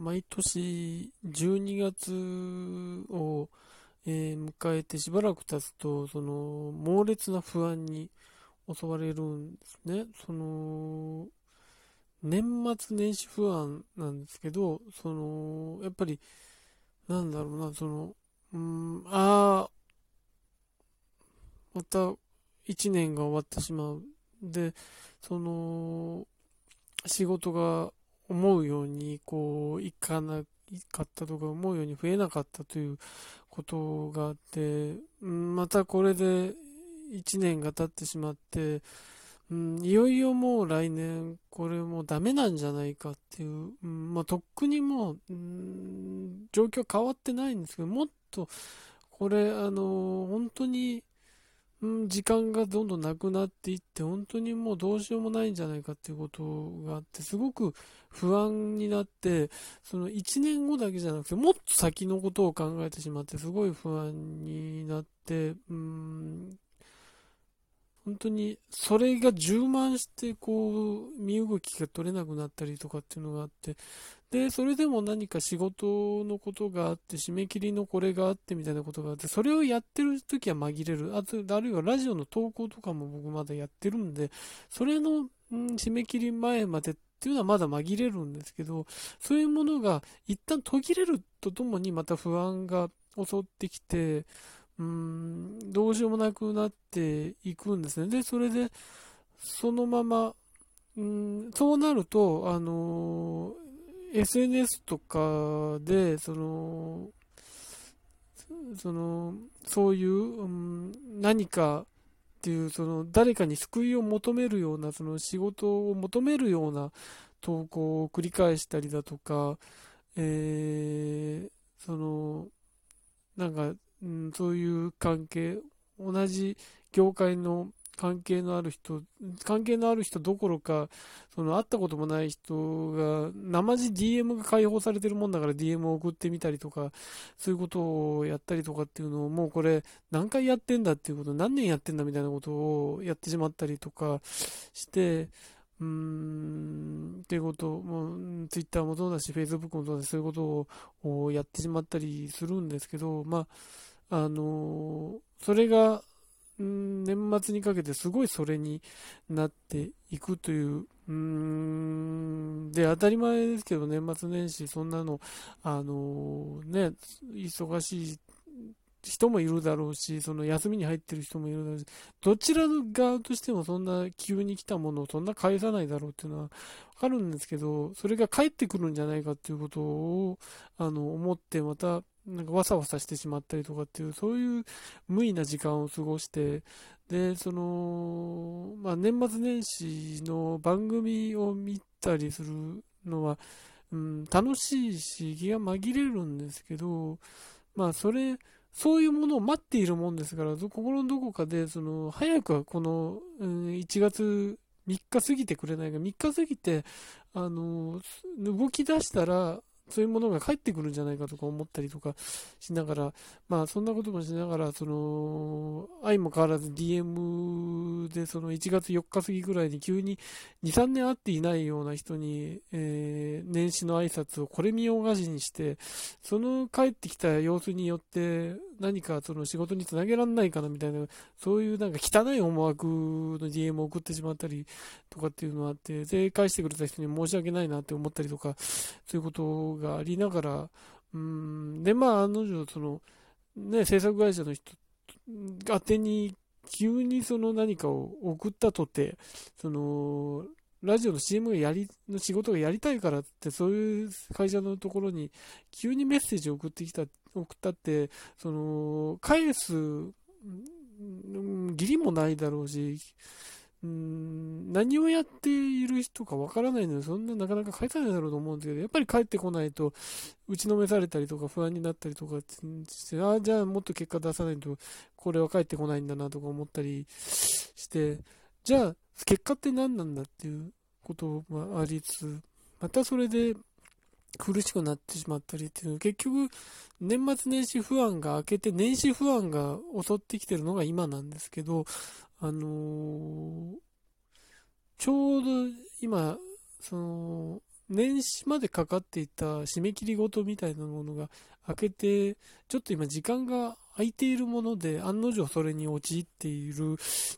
毎年12月を、えー、迎えてしばらく経つと、その、猛烈な不安に襲われるんですね。その、年末年始不安なんですけど、その、やっぱり、なんだろうな、その、うん、ああ、また一年が終わってしまう。で、その、仕事が思うように、こう、いかなかったとか、思うように増えなかったということがあって、またこれで1年が経ってしまって、うん、いよいよもう来年、これもうダメなんじゃないかっていう、うん、まあ、とっくにもう、うん、状況変わってないんですけど、もっと、これ、あの本当に、うん、時間がどんどんなくなっていって、本当にもうどうしようもないんじゃないかっていうことがあって、すごく不安になって、その1年後だけじゃなくて、もっと先のことを考えてしまって、すごい不安になって、うん、本当にそれが充満して、こう、身動きが取れなくなったりとかっていうのがあって、で、それでも何か仕事のことがあって、締め切りのこれがあってみたいなことがあって、それをやってる時は紛れる。あと、あるいはラジオの投稿とかも僕まだやってるんで、それの、うん、締め切り前までっていうのはまだ紛れるんですけど、そういうものが一旦途切れるとともにまた不安が襲ってきて、うん、どうしようもなくなっていくんですね。で、それで、そのまま、うん、そうなると、あの SNS とかで、その、その、そういう、うん、何かっていう、その、誰かに救いを求めるような、その仕事を求めるような投稿を繰り返したりだとか、えー、その、なんか、うん、そういう関係、同じ業界の関係のある人、関係のある人どころか、その会ったこともない人が、生地 DM が解放されてるもんだから DM を送ってみたりとか、そういうことをやったりとかっていうのを、もうこれ何回やってんだっていうこと、何年やってんだみたいなことをやってしまったりとかして、うーん、っていうこと、もう、ツイッターもそうだし、フェイスブックもそうだし、そういうことをやってしまったりするんですけど、まあ、あのそれが、ん年末にかけてすごいそれになっていくという、うーん、で、当たり前ですけど、年末年始、そんなの、あのね、忙しい人もいるだろうし、その休みに入ってる人もいるだろうし、どちらの側としてもそんな急に来たものをそんな返さないだろうっていうのはわかるんですけど、それが返ってくるんじゃないかっていうことを、あの、思ってまた、なんかわさわさしてしまったりとかっていう、そういう無意な時間を過ごして、で、その、まあ、年末年始の番組を見たりするのは、うん、楽しいし、気が紛れるんですけど、まあ、それ、そういうものを待っているもんですから、心のどこかで、その、早くはこの、うん、1月3日過ぎてくれないが、3日過ぎて、あの、動き出したら、そういうものが返ってくるんじゃないかとか思ったりとかしながら、まあそんなこともしながら、その、愛も変わらず DM でその1月4日過ぎぐらいに急に2、3年会っていないような人に、えー、年始の挨拶をこれ見ようがしにして、その帰ってきた様子によって何かその仕事につなげられないかなみたいな、そういうなんか汚い思惑の DM を送ってしまったりとかっていうのがあって、で、返してくれた人に申し訳ないなって思ったりとか、そういうことがありながら、うん、で、まあ、案の定、その、ね、制作会社の人、宛てに急にその何かを送ったとて、その、ラジオの CM がやり、の仕事がやりたいからって、そういう会社のところに急にメッセージを送ってきた、送ったって、その、返す、義理もないだろうし、うん、何をやっている人かわからないので、そんななかなか返さないだろうと思うんですけど、やっぱり帰ってこないと、打ちのめされたりとか不安になったりとかして、ああ、じゃあもっと結果出さないと、これは帰ってこないんだなとか思ったりして、じゃあ、結果って何なんだっていうこともありつつ、またそれで苦しくなってしまったりっていう、結局、年末年始不安が明けて、年始不安が襲ってきてるのが今なんですけど、あのー、ちょうど今、その、年始までかかっていた締め切りごとみたいなものが開けて、ちょっと今時間が空いているもので、案の定それに陥っている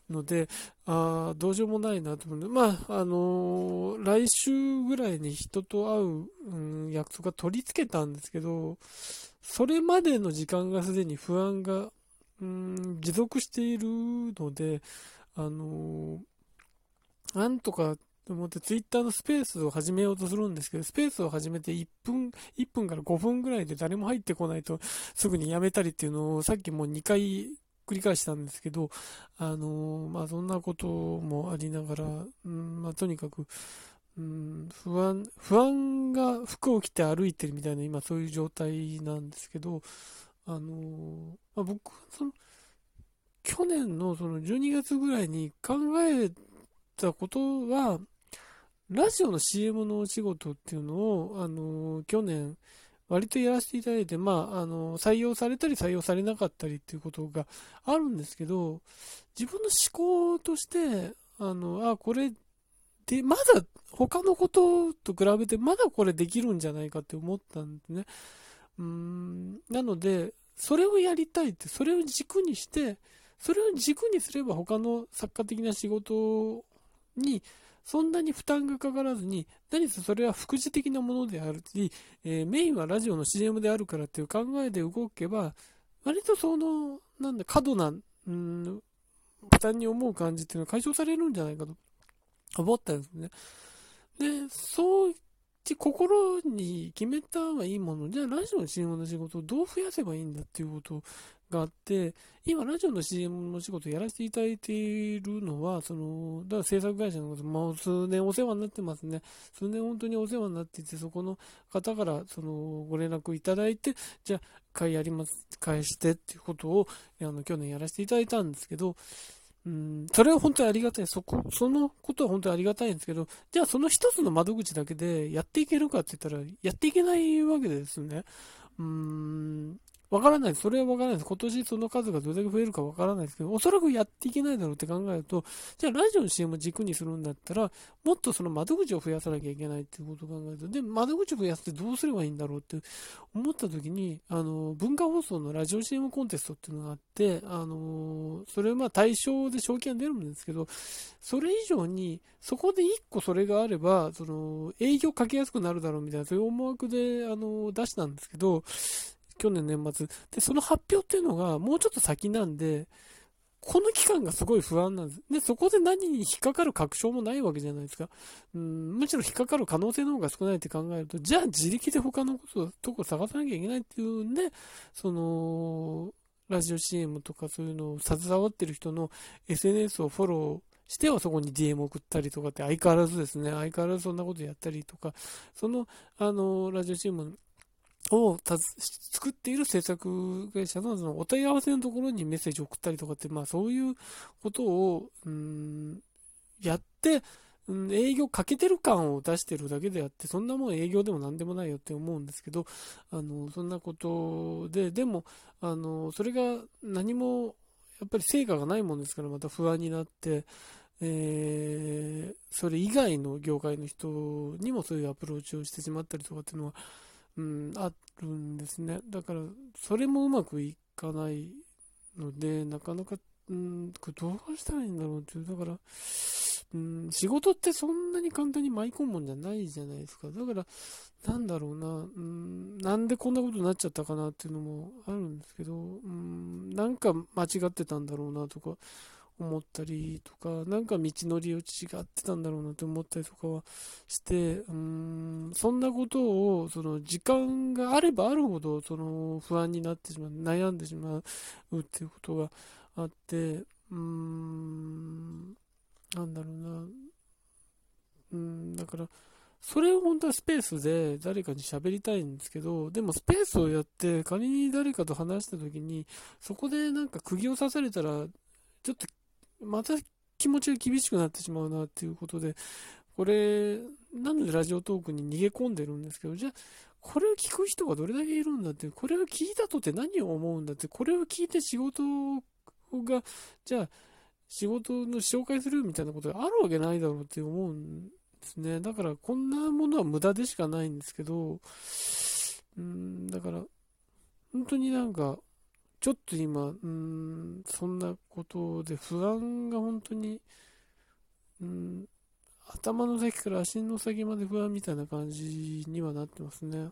ので、あどうしようもないなと思うんで、まあ、あのー、来週ぐらいに人と会う、うん、約束が取り付けたんですけど、それまでの時間がすでに不安が、うん、持続しているので、あのー、なんとかと思ってツイッターのスペースを始めようとするんですけど、スペースを始めて1分、1分から5分ぐらいで誰も入ってこないとすぐにやめたりっていうのをさっきもう2回繰り返したんですけど、あのー、まあそんなこともありながら、うん、まあとにかく、うん、不安、不安が服を着て歩いてるみたいな今そういう状態なんですけど、あのー、まあ、僕、その、去年のその12月ぐらいに考えたことは、ラジオの CM のお仕事っていうのを、あの、去年、割とやらせていただいて、まあ、あの、採用されたり採用されなかったりっていうことがあるんですけど、自分の思考として、あの、あ、これで、まだ他のことと比べてまだこれできるんじゃないかって思ったんですね。うーん、なので、それをやりたいって、それを軸にして、それを軸にすれば他の作家的な仕事にそんなに負担がかからずに、何せそれは副次的なものであるし、えー、メインはラジオの CM であるからっていう考えで動けば、割とその、なんだ、過度な、うん、負担に思う感じっていうのは解消されるんじゃないかと思ったんですね。で、そう心に決めたはいいもの、じゃあラジオの CM の仕事をどう増やせばいいんだっていうことをがあって、今、ラジオの CM の仕事をやらせていただいているのは、その、だから制作会社のこと、もう数年お世話になってますね。数年本当にお世話になっていて、そこの方から、その、ご連絡いただいて、じゃあ、会やります、返してっていうことを、あの、去年やらせていただいたんですけど、うん、それは本当にありがたい。そこ、そのことは本当にありがたいんですけど、じゃあその一つの窓口だけでやっていけるかって言ったら、やっていけないわけですね。うん、わからないです。それはわからないです。今年その数がどれだけ増えるかわからないですけど、おそらくやっていけないだろうって考えると、じゃあラジオの CM を軸にするんだったら、もっとその窓口を増やさなきゃいけないっていうことを考えると、で、窓口を増やすってどうすればいいんだろうって思った時に、あの、文化放送のラジオ CM コンテストっていうのがあって、あの、それはまあ対象で賞金が出るんですけど、それ以上に、そこで1個それがあれば、その、営業かけやすくなるだろうみたいな、そういう思惑で、あの、出したんですけど、去年年末。で、その発表っていうのがもうちょっと先なんで、この期間がすごい不安なんです。で、そこで何に引っかかる確証もないわけじゃないですか。うん、むしろ引っかかる可能性の方が少ないって考えると、じゃあ自力で他のこととこ探さなきゃいけないっていうんで、その、ラジオ CM とかそういうのを携わってる人の SNS をフォローしてはそこに DM 送ったりとかって相変わらずですね、相変わらずそんなことやったりとか、その、あの、ラジオ CM を作っている制作会社のそのお問い合わせのところにメッセージを送ったりとかって、まあそういうことを、うん、やって、うん、営業かけてる感を出してるだけであって、そんなもん営業でも何でもないよって思うんですけど、あの、そんなことで、でも、あの、それが何も、やっぱり成果がないもんですから、また不安になって、えー、それ以外の業界の人にもそういうアプローチをしてしまったりとかっていうのは、うん、あるんですね。だから、それもうまくいかないので、なかなか、うん、これどうしたらいいんだろうっていう、だから、うん、仕事ってそんなに簡単に舞い込むもんじゃないじゃないですか。だから、なんだろうな、うん、なんでこんなことになっちゃったかなっていうのもあるんですけど、うん、なんか間違ってたんだろうなとか、思ったりとか、なんか道のりを違ってたんだろうなって思ったりとかはして、うん、そんなことを、その時間があればあるほど、その不安になってしまう、悩んでしまうっていうことがあって、うん、なんだろうな、うん、だから、それを本当はスペースで誰かに喋りたいんですけど、でもスペースをやって仮に誰かと話した時に、そこでなんか釘を刺されたら、ちょっとまた気持ちが厳しくなってしまうなっていうことで、これ、なのでラジオトークに逃げ込んでるんですけど、じゃあ、これを聞く人がどれだけいるんだって、これを聞いたとって何を思うんだって、これを聞いて仕事が、じゃあ、仕事の紹介するみたいなことがあるわけないだろうって思うんですね。だからこんなものは無駄でしかないんですけど、うん、だから、本当になんか、ちょっと今、うん、そんなことで不安が本当に、うん、頭の先から足の先まで不安みたいな感じにはなってますね。